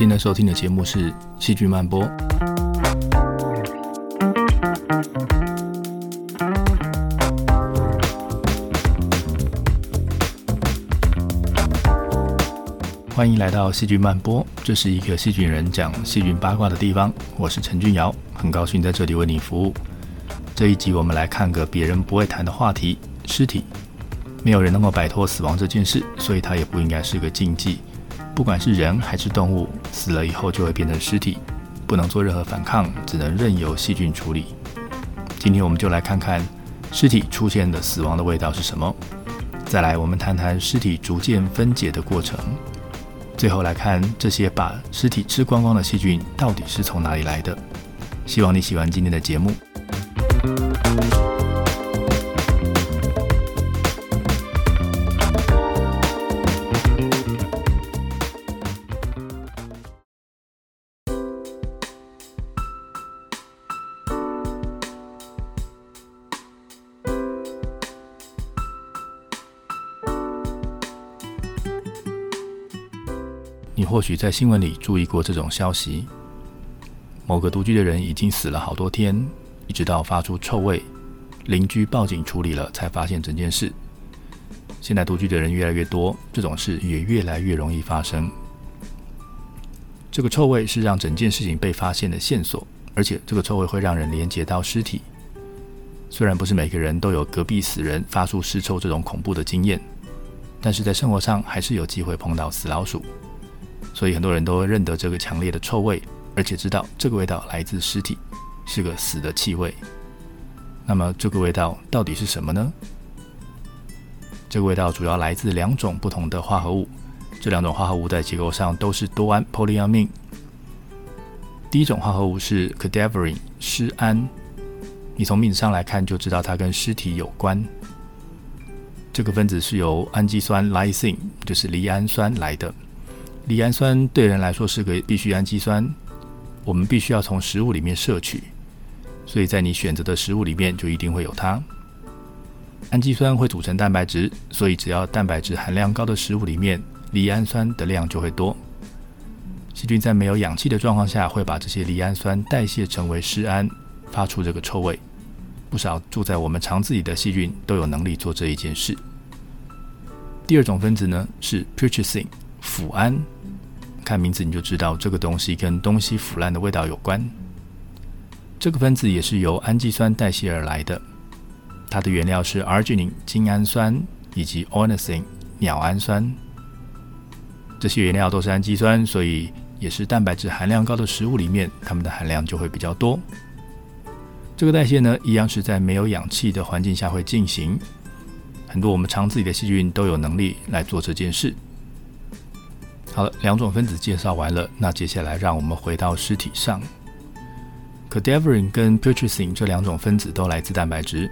现在收听的节目是《戏剧漫播》。欢迎来到《戏剧漫播》，这是一个戏剧人讲戏剧八卦的地方。我是陈俊尧，很高兴在这里为你服务。这一集我们来看个别人不会谈的话题——尸体。没有人能够摆脱死亡这件事，所以它也不应该是个禁忌。不管是人还是动物，死了以后就会变成尸体，不能做任何反抗，只能任由细菌处理。今天我们就来看看尸体出现的死亡的味道是什么。再来，我们谈谈尸体逐渐分解的过程。最后来看这些把尸体吃光光的细菌到底是从哪里来的。希望你喜欢今天的节目。或许在新闻里注意过这种消息：某个独居的人已经死了好多天，一直到发出臭味，邻居报警处理了，才发现整件事。现在独居的人越来越多，这种事也越来越容易发生。这个臭味是让整件事情被发现的线索，而且这个臭味会让人连接到尸体。虽然不是每个人都有隔壁死人发出尸臭这种恐怖的经验，但是在生活上还是有机会碰到死老鼠。所以很多人都认得这个强烈的臭味，而且知道这个味道来自尸体，是个死的气味。那么这个味道到底是什么呢？这个味道主要来自两种不同的化合物，这两种化合物在结构上都是多胺 （polyamine）。第一种化合物是 cadaverine 尸胺，你从名字上来看就知道它跟尸体有关。这个分子是由氨基酸 lysine，就是离氨酸来的。离氨酸对人来说是个必需氨基酸，我们必须要从食物里面摄取，所以在你选择的食物里面就一定会有它。氨基酸会组成蛋白质，所以只要蛋白质含量高的食物里面，离氨酸的量就会多。细菌在没有氧气的状况下，会把这些离氨酸代谢成为尸胺，发出这个臭味。不少住在我们肠子里的细菌都有能力做这一件事。第二种分子呢是 purchasing。腐胺，看名字你就知道这个东西跟东西腐烂的味道有关。这个分子也是由氨基酸代谢而来的，它的原料是 arginine 精氨酸以及 ornithine 鸟氨酸。这些原料都是氨基酸，所以也是蛋白质含量高的食物里面，它们的含量就会比较多。这个代谢呢，一样是在没有氧气的环境下会进行。很多我们肠子里的细菌都有能力来做这件事。好了，两种分子介绍完了，那接下来让我们回到尸体上。Cadaverin 跟 Putrescine 这两种分子都来自蛋白质，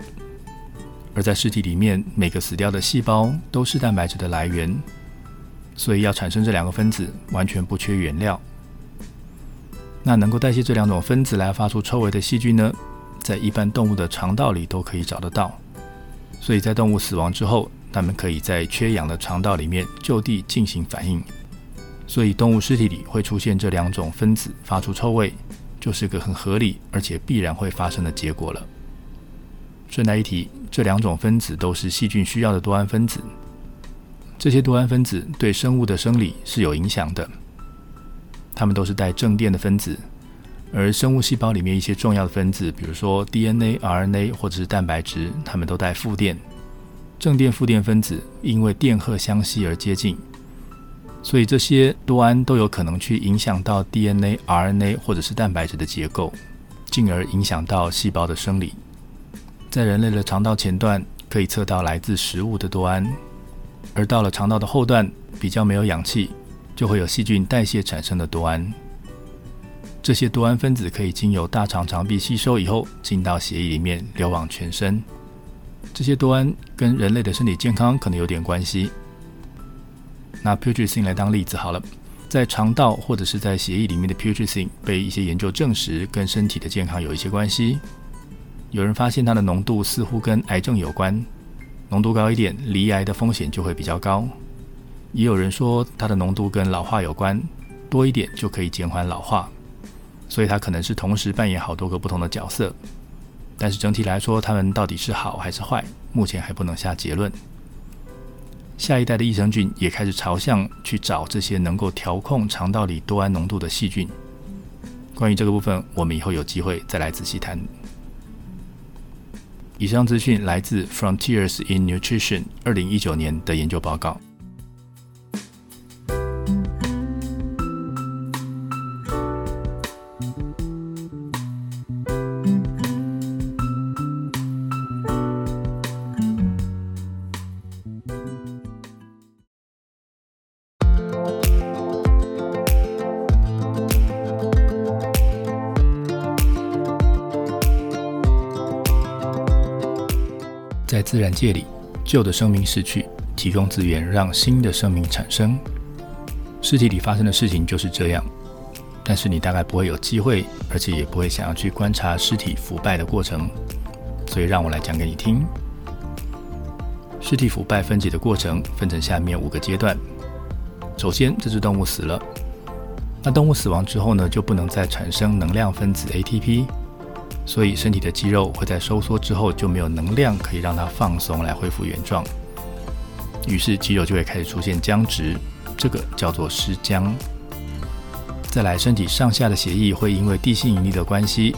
而在尸体里面，每个死掉的细胞都是蛋白质的来源，所以要产生这两个分子，完全不缺原料。那能够代谢这两种分子来发出臭味的细菌呢，在一般动物的肠道里都可以找得到，所以在动物死亡之后，它们可以在缺氧的肠道里面就地进行反应。所以，动物尸体里会出现这两种分子发出臭味，就是个很合理而且必然会发生的结果了。顺带一提，这两种分子都是细菌需要的多胺分子。这些多胺分子对生物的生理是有影响的。它们都是带正电的分子，而生物细胞里面一些重要的分子，比如说 DNA、RNA 或者是蛋白质，它们都带负电。正电、负电分子因为电荷相吸而接近。所以这些多胺都有可能去影响到 DNA、RNA 或者是蛋白质的结构，进而影响到细胞的生理。在人类的肠道前段可以测到来自食物的多胺，而到了肠道的后段比较没有氧气，就会有细菌代谢产生的多胺。这些多胺分子可以经由大肠肠壁吸收以后，进到血液里面流往全身。这些多胺跟人类的身体健康可能有点关系。拿 putrescine 来当例子好了，在肠道或者是在血液里面的 putrescine 被一些研究证实跟身体的健康有一些关系。有人发现它的浓度似乎跟癌症有关，浓度高一点，罹癌的风险就会比较高。也有人说它的浓度跟老化有关，多一点就可以减缓老化，所以它可能是同时扮演好多个不同的角色。但是整体来说，它们到底是好还是坏，目前还不能下结论。下一代的益生菌也开始朝向去找这些能够调控肠道里多胺浓度的细菌。关于这个部分，我们以后有机会再来仔细谈。以上资讯来自《Frontiers in Nutrition》二零一九年的研究报告。在自然界里，旧的生命逝去，提供资源让新的生命产生。尸体里发生的事情就是这样，但是你大概不会有机会，而且也不会想要去观察尸体腐败的过程。所以让我来讲给你听。尸体腐败分解的过程分成下面五个阶段。首先，这只动物死了，那动物死亡之后呢，就不能再产生能量分子 ATP。所以，身体的肌肉会在收缩之后就没有能量可以让它放松来恢复原状，于是肌肉就会开始出现僵直，这个叫做尸僵。再来，身体上下的血液会因为地心引力的关系，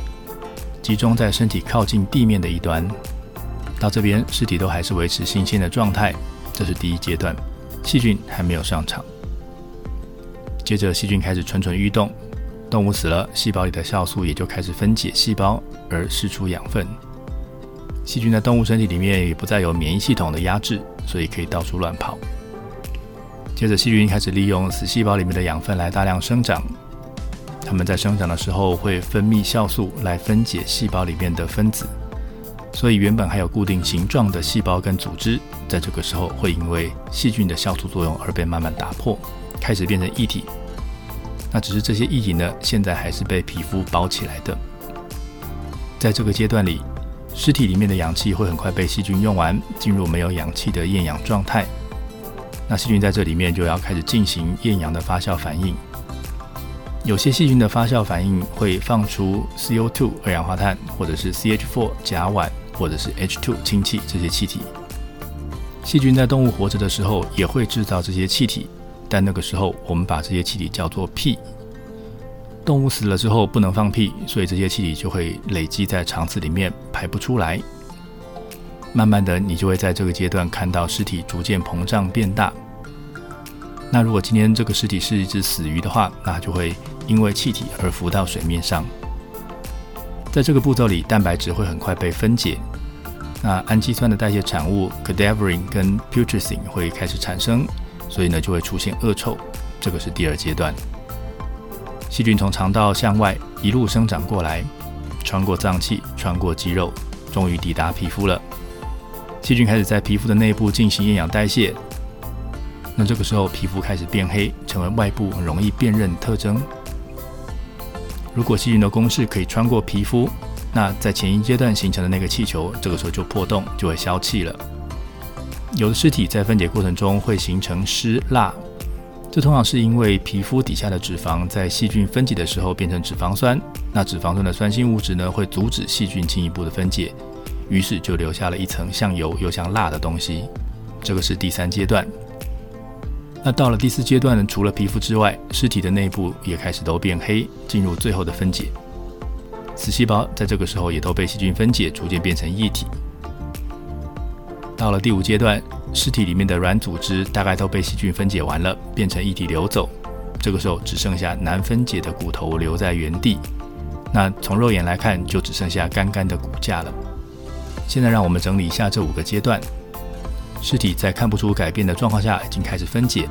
集中在身体靠近地面的一端。到这边，尸体都还是维持新鲜的状态，这是第一阶段，细菌还没有上场。接着，细菌开始蠢蠢欲动。动物死了，细胞里的酵素也就开始分解细胞，而释出养分。细菌在动物身体里面也不再有免疫系统的压制，所以可以到处乱跑。接着，细菌开始利用死细胞里面的养分来大量生长。它们在生长的时候会分泌酵素来分解细胞里面的分子，所以原本还有固定形状的细胞跟组织，在这个时候会因为细菌的酵素作用而被慢慢打破，开始变成液体。那只是这些液体呢，现在还是被皮肤包起来的。在这个阶段里，尸体里面的氧气会很快被细菌用完，进入没有氧气的厌氧状态。那细菌在这里面就要开始进行厌氧的发酵反应。有些细菌的发酵反应会放出 CO2 二氧化碳，或者是 CH4 甲烷，或者是 H2 氢气这些气体。细菌在动物活着的时候也会制造这些气体。但那个时候，我们把这些气体叫做屁。动物死了之后不能放屁，所以这些气体就会累积在肠子里面排不出来。慢慢的，你就会在这个阶段看到尸体逐渐膨胀变大。那如果今天这个尸体是一只死鱼的话，那就会因为气体而浮到水面上。在这个步骤里，蛋白质会很快被分解，那氨基酸的代谢产物 cadaverine 跟 putrescine 会开始产生。所以呢，就会出现恶臭，这个是第二阶段。细菌从肠道向外一路生长过来，穿过脏器，穿过肌肉，终于抵达皮肤了。细菌开始在皮肤的内部进行厌氧代谢。那这个时候，皮肤开始变黑，成为外部很容易辨认特征。如果细菌的公式可以穿过皮肤，那在前一阶段形成的那个气球，这个时候就破洞，就会消气了。有的尸体在分解过程中会形成湿蜡，这通常是因为皮肤底下的脂肪在细菌分解的时候变成脂肪酸，那脂肪酸的酸性物质呢会阻止细菌进一步的分解，于是就留下了一层像油又像蜡的东西。这个是第三阶段。那到了第四阶段呢，除了皮肤之外，尸体的内部也开始都变黑，进入最后的分解。死细胞在这个时候也都被细菌分解，逐渐变成液体。到了第五阶段，尸体里面的软组织大概都被细菌分解完了，变成液体流走。这个时候只剩下难分解的骨头留在原地。那从肉眼来看，就只剩下干干的骨架了。现在让我们整理一下这五个阶段：尸体在看不出改变的状况下已经开始分解，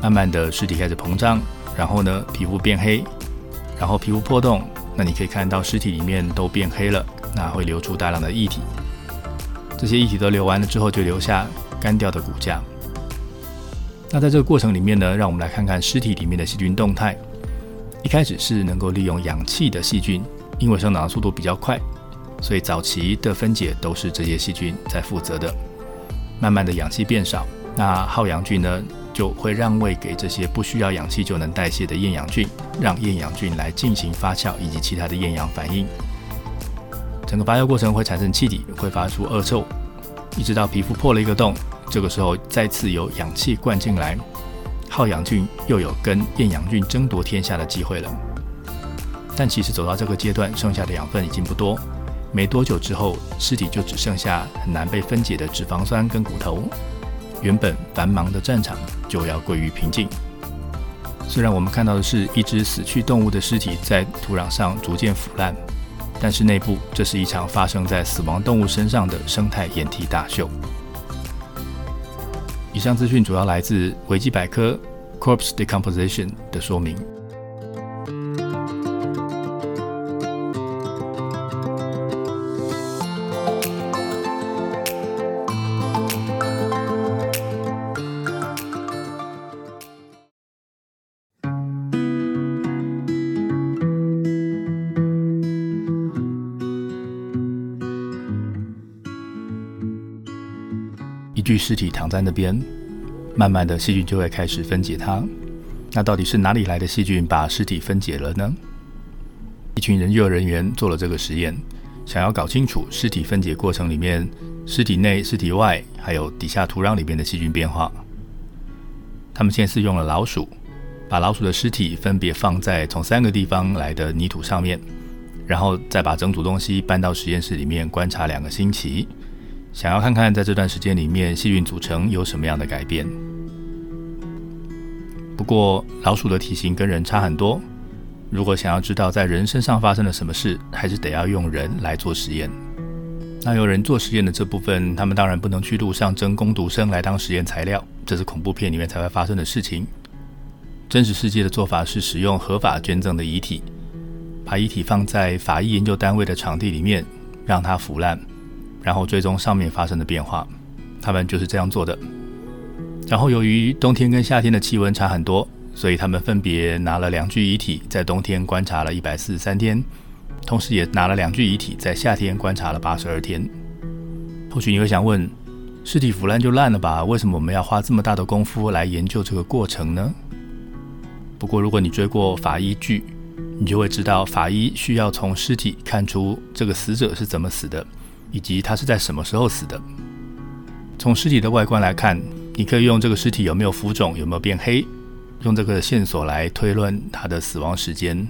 慢慢的尸体开始膨胀，然后呢皮肤变黑，然后皮肤破洞，那你可以看到尸体里面都变黑了，那会流出大量的液体。这些液体都流完了之后，就留下干掉的骨架。那在这个过程里面呢，让我们来看看尸体里面的细菌动态。一开始是能够利用氧气的细菌，因为生长的速度比较快，所以早期的分解都是这些细菌在负责的。慢慢的氧气变少，那好氧菌呢就会让位给这些不需要氧气就能代谢的厌氧菌，让厌氧菌来进行发酵以及其他的厌氧反应。整个发酵过程会产生气体，会发出恶臭，一直到皮肤破了一个洞，这个时候再次有氧气灌进来，好氧菌又有跟厌氧菌争夺天下的机会了。但其实走到这个阶段，剩下的养分已经不多，没多久之后，尸体就只剩下很难被分解的脂肪酸跟骨头，原本繁忙的战场就要归于平静。虽然我们看到的是一只死去动物的尸体在土壤上逐渐腐烂。但是内部，这是一场发生在死亡动物身上的生态掩体大秀。以上资讯主要来自维基百科 “corpse decomposition” 的说明。尸体躺在那边，慢慢的细菌就会开始分解它。那到底是哪里来的细菌把尸体分解了呢？一群人研究人员做了这个实验，想要搞清楚尸体分解过程里面尸体内、尸体外还有底下土壤里面的细菌变化。他们先是用了老鼠，把老鼠的尸体分别放在从三个地方来的泥土上面，然后再把整组东西搬到实验室里面观察两个星期。想要看看在这段时间里面细菌组成有什么样的改变。不过老鼠的体型跟人差很多，如果想要知道在人身上发生了什么事，还是得要用人来做实验。那有人做实验的这部分，他们当然不能去路上征工读生来当实验材料，这是恐怖片里面才会发生的事情。真实世界的做法是使用合法捐赠的遗体，把遗体放在法医研究单位的场地里面，让它腐烂。然后追踪上面发生的变化，他们就是这样做的。然后由于冬天跟夏天的气温差很多，所以他们分别拿了两具遗体，在冬天观察了一百四十三天，同时也拿了两具遗体在夏天观察了八十二天。或许你会想问，尸体腐烂就烂了吧？为什么我们要花这么大的功夫来研究这个过程呢？不过如果你追过法医剧，你就会知道，法医需要从尸体看出这个死者是怎么死的。以及他是在什么时候死的？从尸体的外观来看，你可以用这个尸体有没有浮肿、有没有变黑，用这个线索来推论他的死亡时间。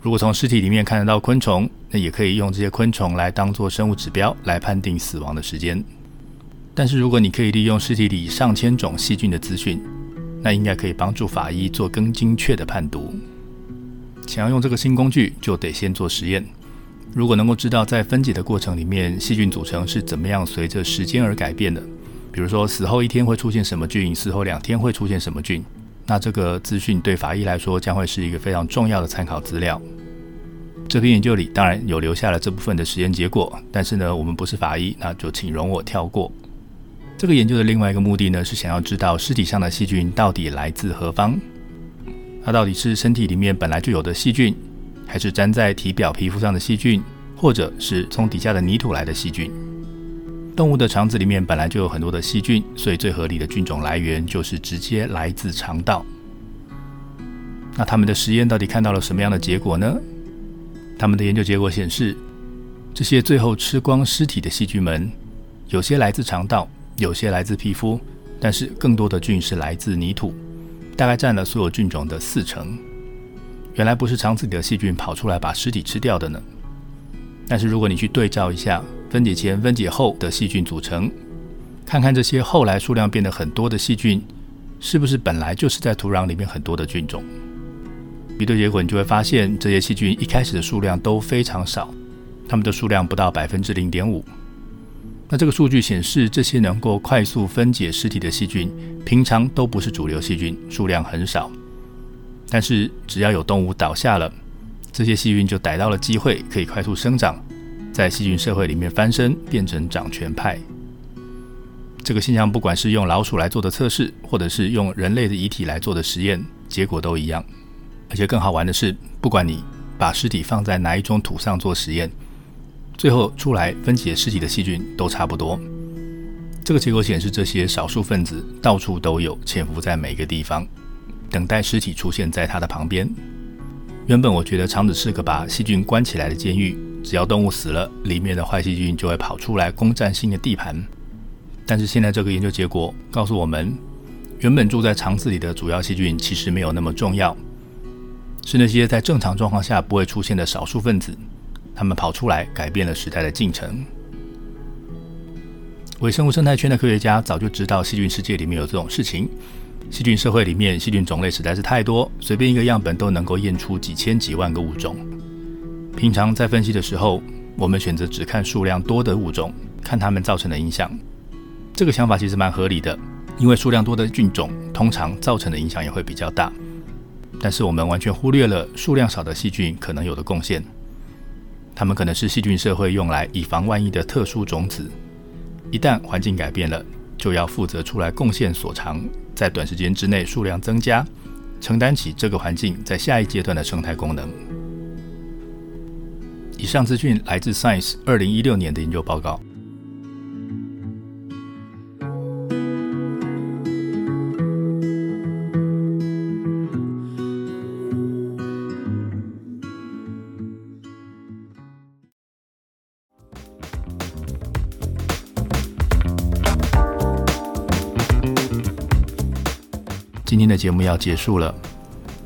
如果从尸体里面看得到昆虫，那也可以用这些昆虫来当做生物指标来判定死亡的时间。但是如果你可以利用尸体里上千种细菌的资讯，那应该可以帮助法医做更精确的判读。想要用这个新工具，就得先做实验。如果能够知道在分解的过程里面细菌组成是怎么样随着时间而改变的，比如说死后一天会出现什么菌，死后两天会出现什么菌，那这个资讯对法医来说将会是一个非常重要的参考资料。这篇研究里当然有留下了这部分的实验结果，但是呢，我们不是法医，那就请容我跳过。这个研究的另外一个目的呢，是想要知道尸体上的细菌到底来自何方，它到底是身体里面本来就有的细菌。还是粘在体表皮肤上的细菌，或者是从底下的泥土来的细菌。动物的肠子里面本来就有很多的细菌，所以最合理的菌种来源就是直接来自肠道。那他们的实验到底看到了什么样的结果呢？他们的研究结果显示，这些最后吃光尸体的细菌们，有些来自肠道，有些来自皮肤，但是更多的菌是来自泥土，大概占了所有菌种的四成。原来不是肠子里的细菌跑出来把尸体吃掉的呢。但是如果你去对照一下分解前、分解后的细菌组成，看看这些后来数量变得很多的细菌，是不是本来就是在土壤里面很多的菌种？比对结果，你就会发现这些细菌一开始的数量都非常少，它们的数量不到百分之零点五。那这个数据显示，这些能够快速分解尸体的细菌，平常都不是主流细菌，数量很少。但是只要有动物倒下了，这些细菌就逮到了机会，可以快速生长，在细菌社会里面翻身，变成掌权派。这个现象不管是用老鼠来做的测试，或者是用人类的遗体来做的实验，结果都一样。而且更好玩的是，不管你把尸体放在哪一种土上做实验，最后出来分解尸体的细菌都差不多。这个结果显示，这些少数分子到处都有，潜伏在每个地方，等待尸体出现在他的旁边。原本我觉得肠子是个把细菌关起来的监狱，只要动物死了，里面的坏细菌就会跑出来攻占新的地盘。但是现在这个研究结果告诉我们，原本住在肠子里的主要细菌其实没有那么重要，是那些在正常状况下不会出现的少数分子，他们跑出来改变了时代的进程。微生物生态圈的科学家早就知道细菌世界里面有这种事情。细菌社会里面细菌种类实在是太多，随便一个样本都能够验出几千几万个物种。平常在分析的时候，我们选择只看数量多的物种，看它们造成的影响。这个想法其实蛮合理的，因为数量多的菌种通常造成的影响也会比较大。但是我们完全忽略了数量少的细菌可能有的贡献。它们可能是细菌社会用来以防万一的特殊种子。一旦环境改变了，就要负责出来贡献所长，在短时间之内数量增加，承担起这个环境在下一阶段的生态功能。以上资讯来自 Science 二零一六年的研究报告。节目要结束了。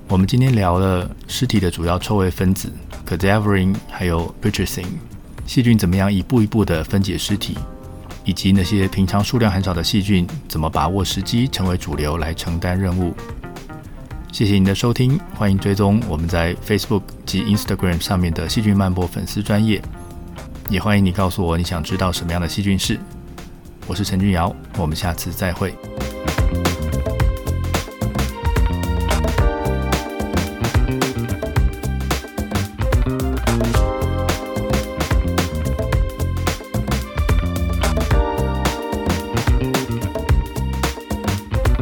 我们今天聊了尸体的主要臭味分子 cadaverine，还有 putrescine，细菌怎么样一步一步的分解尸体，以及那些平常数量很少的细菌怎么把握时机成为主流来承担任务。谢谢您的收听，欢迎追踪我们在 Facebook 及 Instagram 上面的细菌漫播粉丝专业，也欢迎你告诉我你想知道什么样的细菌事。我是陈俊尧，我们下次再会。